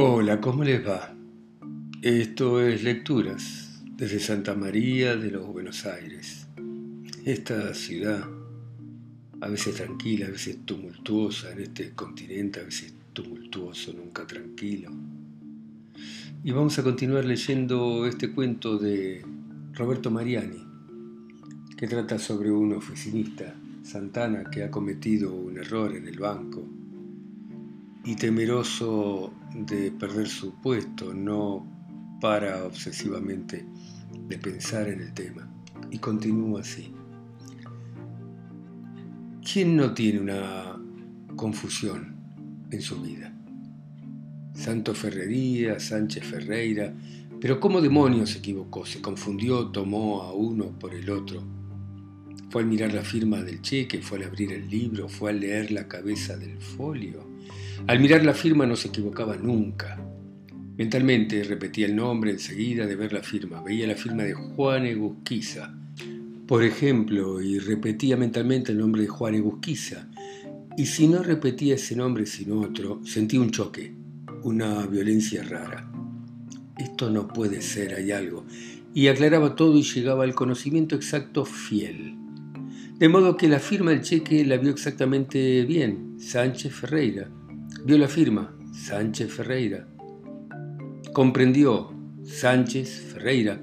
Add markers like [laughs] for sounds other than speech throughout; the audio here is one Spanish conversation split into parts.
Hola, ¿cómo les va? Esto es Lecturas desde Santa María de los Buenos Aires. Esta ciudad, a veces tranquila, a veces tumultuosa en este continente, a veces tumultuoso, nunca tranquilo. Y vamos a continuar leyendo este cuento de Roberto Mariani, que trata sobre un oficinista, Santana, que ha cometido un error en el banco y temeroso de perder su puesto, no para obsesivamente de pensar en el tema. Y continúa así. ¿Quién no tiene una confusión en su vida? Santo Ferrería, Sánchez Ferreira, pero ¿cómo demonios se equivocó? Se confundió, tomó a uno por el otro. Fue al mirar la firma del cheque, fue al abrir el libro, fue al leer la cabeza del folio. Al mirar la firma no se equivocaba nunca. Mentalmente repetía el nombre enseguida de ver la firma. Veía la firma de Juan Egusquiza, por ejemplo, y repetía mentalmente el nombre de Juan Egusquiza. Y si no repetía ese nombre sino otro, sentía un choque, una violencia rara. Esto no puede ser, hay algo. Y aclaraba todo y llegaba al conocimiento exacto fiel. De modo que la firma del cheque la vio exactamente bien, Sánchez Ferreira. Vio la firma, Sánchez Ferreira. Comprendió, Sánchez Ferreira.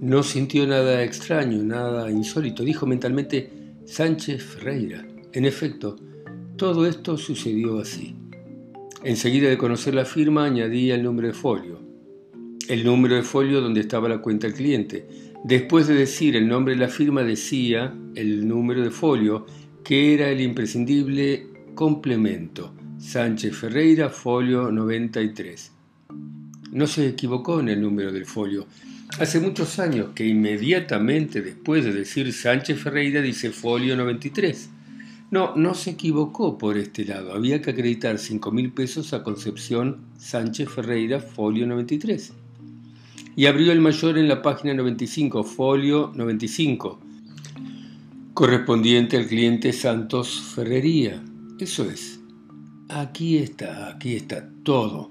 No sintió nada extraño, nada insólito. Dijo mentalmente, Sánchez Ferreira. En efecto, todo esto sucedió así. Enseguida de conocer la firma, añadía el número de folio. El número de folio donde estaba la cuenta del cliente. Después de decir el nombre de la firma, decía el número de folio, que era el imprescindible complemento. Sánchez Ferreira, folio 93. No se equivocó en el número del folio. Hace muchos años que inmediatamente después de decir Sánchez Ferreira dice folio 93. No, no se equivocó por este lado. Había que acreditar 5 mil pesos a Concepción Sánchez Ferreira, folio 93. Y abrió el mayor en la página 95, folio 95, correspondiente al cliente Santos Ferrería. Eso es. Aquí está, aquí está todo.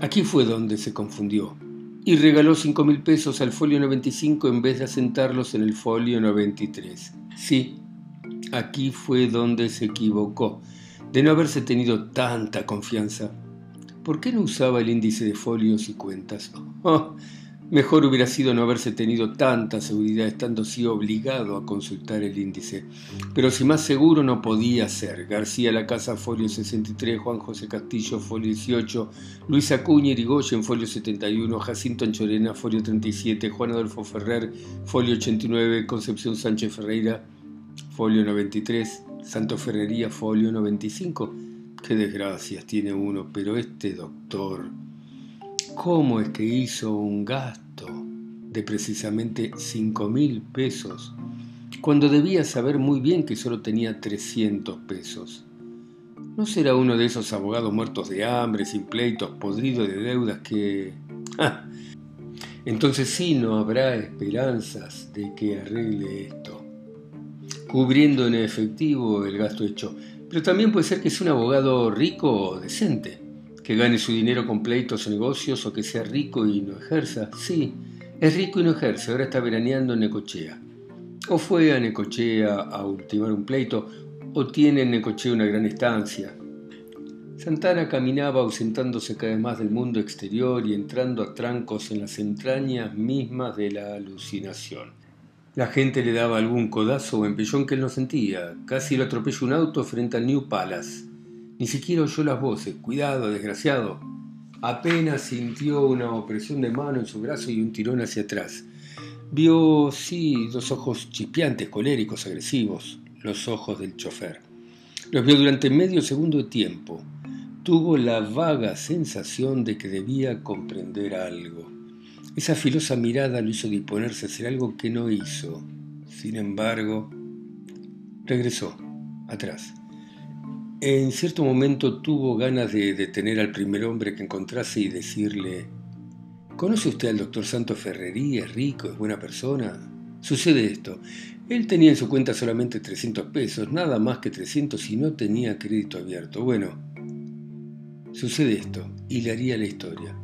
Aquí fue donde se confundió. Y regaló cinco mil pesos al folio 95 en vez de asentarlos en el folio 93. Sí, aquí fue donde se equivocó, de no haberse tenido tanta confianza. ¿Por qué no usaba el índice de folios y cuentas? [laughs] Oh, Mejor hubiera sido no haberse tenido tanta seguridad estando así obligado a consultar el índice. Pero si más seguro no podía ser. García La Casa, folio 63, Juan José Castillo, folio 18, Luis Acuña Irigoyen, folio 71, Jacinto Anchorena, folio 37, Juan Adolfo Ferrer, folio 89, Concepción Sánchez Ferreira, folio 93, Santo Ferrería, folio 95. Qué desgracias tiene uno, pero este doctor... ¿Cómo es que hizo un gasto de precisamente cinco mil pesos cuando debía saber muy bien que solo tenía 300 pesos? ¿No será uno de esos abogados muertos de hambre, sin pleitos, podridos de deudas que... Entonces sí no habrá esperanzas de que arregle esto, cubriendo en efectivo el gasto hecho. Pero también puede ser que sea un abogado rico o decente que gane su dinero con pleitos o negocios o que sea rico y no ejerza. Sí, es rico y no ejerce, ahora está veraneando en Necochea. O fue a Necochea a ultimar un pleito, o tiene en Necochea una gran estancia. Santana caminaba ausentándose cada vez más del mundo exterior y entrando a trancos en las entrañas mismas de la alucinación. La gente le daba algún codazo o empellón que él no sentía. Casi lo atropelló un auto frente al New Palace. Ni siquiera oyó las voces. Cuidado, desgraciado. Apenas sintió una opresión de mano en su brazo y un tirón hacia atrás. Vio, sí, dos ojos chispeantes, coléricos, agresivos, los ojos del chofer. Los vio durante medio segundo de tiempo. Tuvo la vaga sensación de que debía comprender algo. Esa filosa mirada lo hizo disponerse a hacer algo que no hizo. Sin embargo, regresó, atrás. En cierto momento tuvo ganas de detener al primer hombre que encontrase y decirle, ¿Conoce usted al doctor Santo Ferrería? ¿Es rico? ¿Es buena persona? Sucede esto. Él tenía en su cuenta solamente 300 pesos, nada más que 300 y no tenía crédito abierto. Bueno, sucede esto y le haría la historia.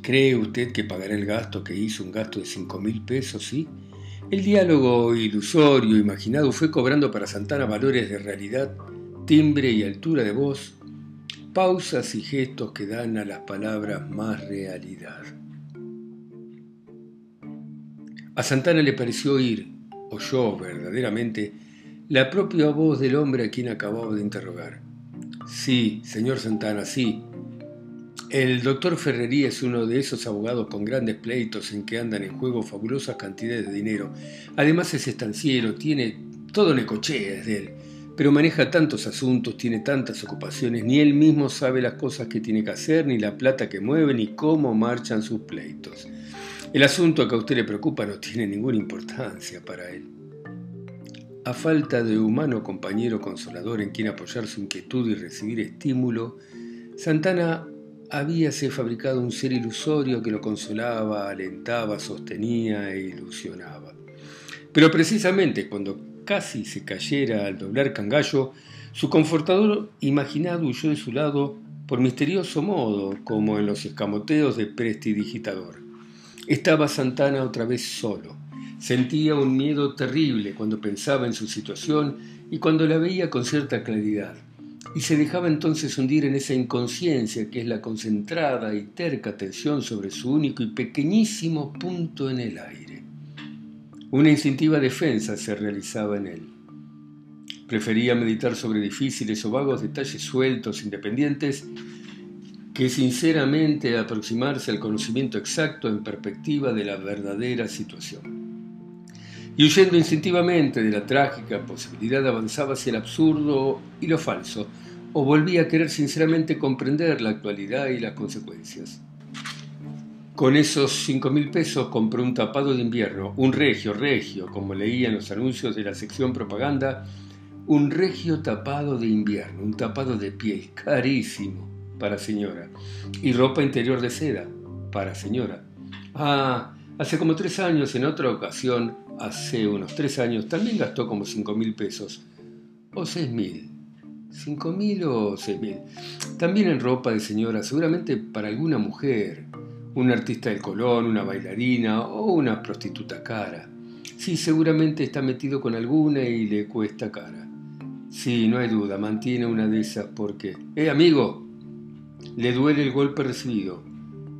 ¿Cree usted que pagará el gasto que hizo, un gasto de 5 mil pesos, sí? El diálogo ilusorio, imaginado, fue cobrando para Santana valores de realidad, timbre y altura de voz, pausas y gestos que dan a las palabras más realidad. A Santana le pareció oír, oyó verdaderamente, la propia voz del hombre a quien acababa de interrogar. Sí, señor Santana, sí. El doctor Ferrería es uno de esos abogados con grandes pleitos en que andan en juego fabulosas cantidades de dinero. Además es estanciero, tiene todo necochea de él, pero maneja tantos asuntos, tiene tantas ocupaciones, ni él mismo sabe las cosas que tiene que hacer, ni la plata que mueve, ni cómo marchan sus pleitos. El asunto que a usted le preocupa no tiene ninguna importancia para él. A falta de humano compañero consolador en quien apoyar su inquietud y recibir estímulo, Santana habíase fabricado un ser ilusorio que lo consolaba, alentaba, sostenía e ilusionaba. Pero precisamente cuando casi se cayera al doblar cangallo, su confortador imaginado huyó de su lado por misterioso modo, como en los escamoteos de prestidigitador. Estaba Santana otra vez solo. Sentía un miedo terrible cuando pensaba en su situación y cuando la veía con cierta claridad. Y se dejaba entonces hundir en esa inconsciencia que es la concentrada y terca atención sobre su único y pequeñísimo punto en el aire. Una instintiva defensa se realizaba en él. Prefería meditar sobre difíciles o vagos detalles sueltos, independientes, que sinceramente aproximarse al conocimiento exacto en perspectiva de la verdadera situación. Y huyendo instintivamente de la trágica posibilidad avanzaba hacia el absurdo y lo falso, o volvía a querer sinceramente comprender la actualidad y las consecuencias. Con esos cinco mil pesos compró un tapado de invierno, un regio, regio, como leía en los anuncios de la sección propaganda, un regio tapado de invierno, un tapado de piel, carísimo para señora. Y ropa interior de seda, para señora. Ah, hace como tres años, en otra ocasión, hace unos tres años, también gastó como cinco mil pesos. O seis mil. ¿Cinco mil o seis mil? También en ropa de señora, seguramente para alguna mujer. Un artista del Colón, una bailarina o una prostituta cara. Sí, seguramente está metido con alguna y le cuesta cara. Sí, no hay duda, mantiene una de esas porque... ¡Eh, amigo! Le duele el golpe recibido.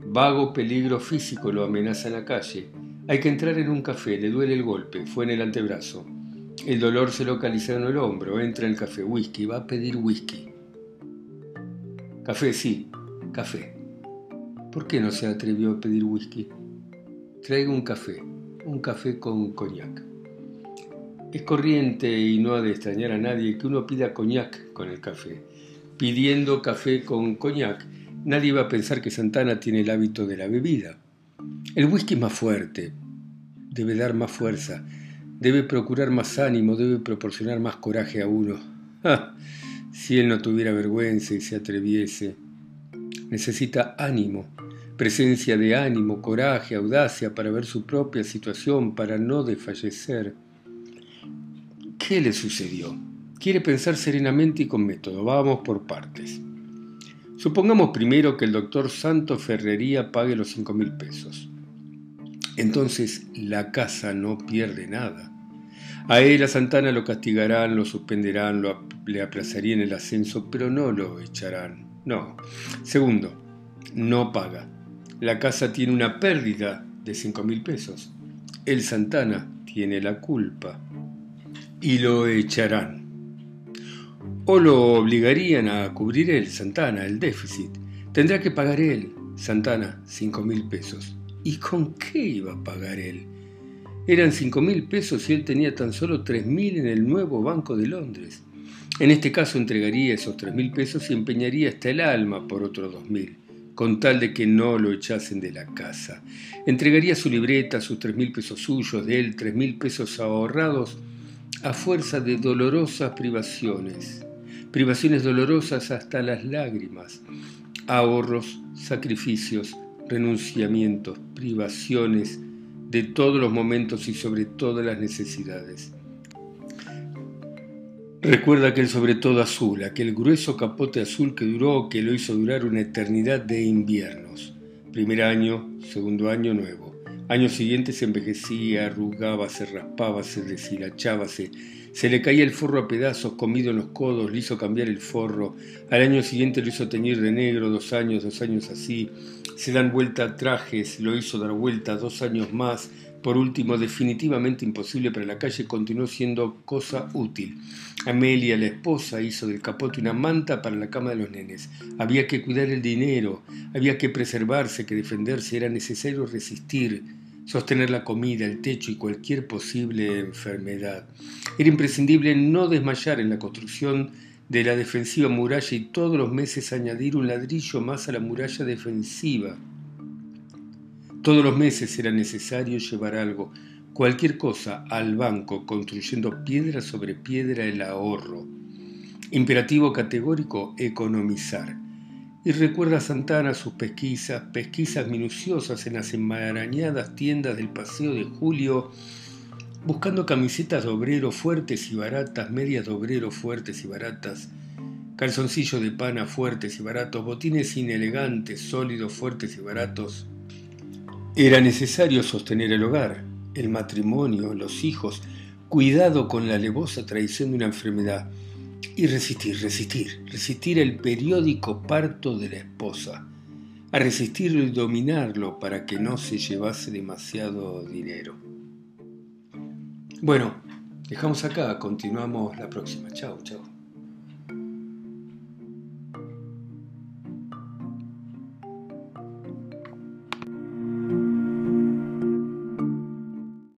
Vago peligro físico lo amenaza en la calle. Hay que entrar en un café, le duele el golpe, fue en el antebrazo. El dolor se localiza en el hombro, entra en el café, whisky, va a pedir whisky. Café, sí, café. ¿Por qué no se atrevió a pedir whisky? Traigo un café, un café con coñac. Es corriente y no ha de extrañar a nadie que uno pida coñac con el café pidiendo café con coñac, nadie va a pensar que Santana tiene el hábito de la bebida. El whisky es más fuerte, debe dar más fuerza, debe procurar más ánimo, debe proporcionar más coraje a uno. [laughs] si él no tuviera vergüenza y se atreviese. Necesita ánimo, presencia de ánimo, coraje, audacia para ver su propia situación, para no desfallecer. ¿Qué le sucedió? quiere pensar serenamente y con método. Vamos por partes. Supongamos primero que el doctor Santos Ferrería pague los cinco mil pesos. Entonces la casa no pierde nada. A él, a Santana, lo castigarán, lo suspenderán, lo, le aplazarían el ascenso, pero no lo echarán. No. Segundo, no paga. La casa tiene una pérdida de cinco mil pesos. El Santana tiene la culpa. Y lo echarán o lo obligarían a cubrir él, Santana, el déficit. Tendrá que pagar él, Santana, cinco mil pesos. ¿Y con qué iba a pagar él? Eran cinco mil pesos y él tenía tan solo tres mil en el nuevo Banco de Londres. En este caso entregaría esos tres mil pesos y empeñaría hasta el alma por otros dos mil, con tal de que no lo echasen de la casa. Entregaría su libreta, sus tres mil pesos suyos, de él tres mil pesos ahorrados, a fuerza de dolorosas privaciones privaciones dolorosas hasta las lágrimas, ahorros, sacrificios, renunciamientos, privaciones de todos los momentos y sobre todas las necesidades. Recuerda aquel sobre todo azul, aquel grueso capote azul que duró, que lo hizo durar una eternidad de inviernos. Primer año, segundo año nuevo. Año siguiente se envejecía, arrugaba, se raspaba, se deshilachaba, se, se le caía el forro a pedazos, comido en los codos, le hizo cambiar el forro. Al año siguiente lo hizo teñir de negro, dos años, dos años así. Se dan vuelta trajes, lo hizo dar vuelta dos años más. Por último, definitivamente imposible para la calle, continuó siendo cosa útil. Amelia, la esposa, hizo del capote una manta para la cama de los nenes. Había que cuidar el dinero, había que preservarse, que defenderse, era necesario resistir, sostener la comida, el techo y cualquier posible enfermedad. Era imprescindible no desmayar en la construcción de la defensiva muralla y todos los meses añadir un ladrillo más a la muralla defensiva. Todos los meses era necesario llevar algo, cualquier cosa, al banco, construyendo piedra sobre piedra el ahorro. Imperativo categórico, economizar. Y recuerda Santana sus pesquisas, pesquisas minuciosas en las enmarañadas tiendas del Paseo de Julio, buscando camisetas de obrero fuertes y baratas, medias de obrero fuertes y baratas, calzoncillos de pana fuertes y baratos, botines inelegantes, sólidos, fuertes y baratos, era necesario sostener el hogar, el matrimonio, los hijos, cuidado con la levosa traición de una enfermedad y resistir, resistir, resistir el periódico parto de la esposa, a resistirlo y dominarlo para que no se llevase demasiado dinero. Bueno, dejamos acá, continuamos la próxima. Chao, chao.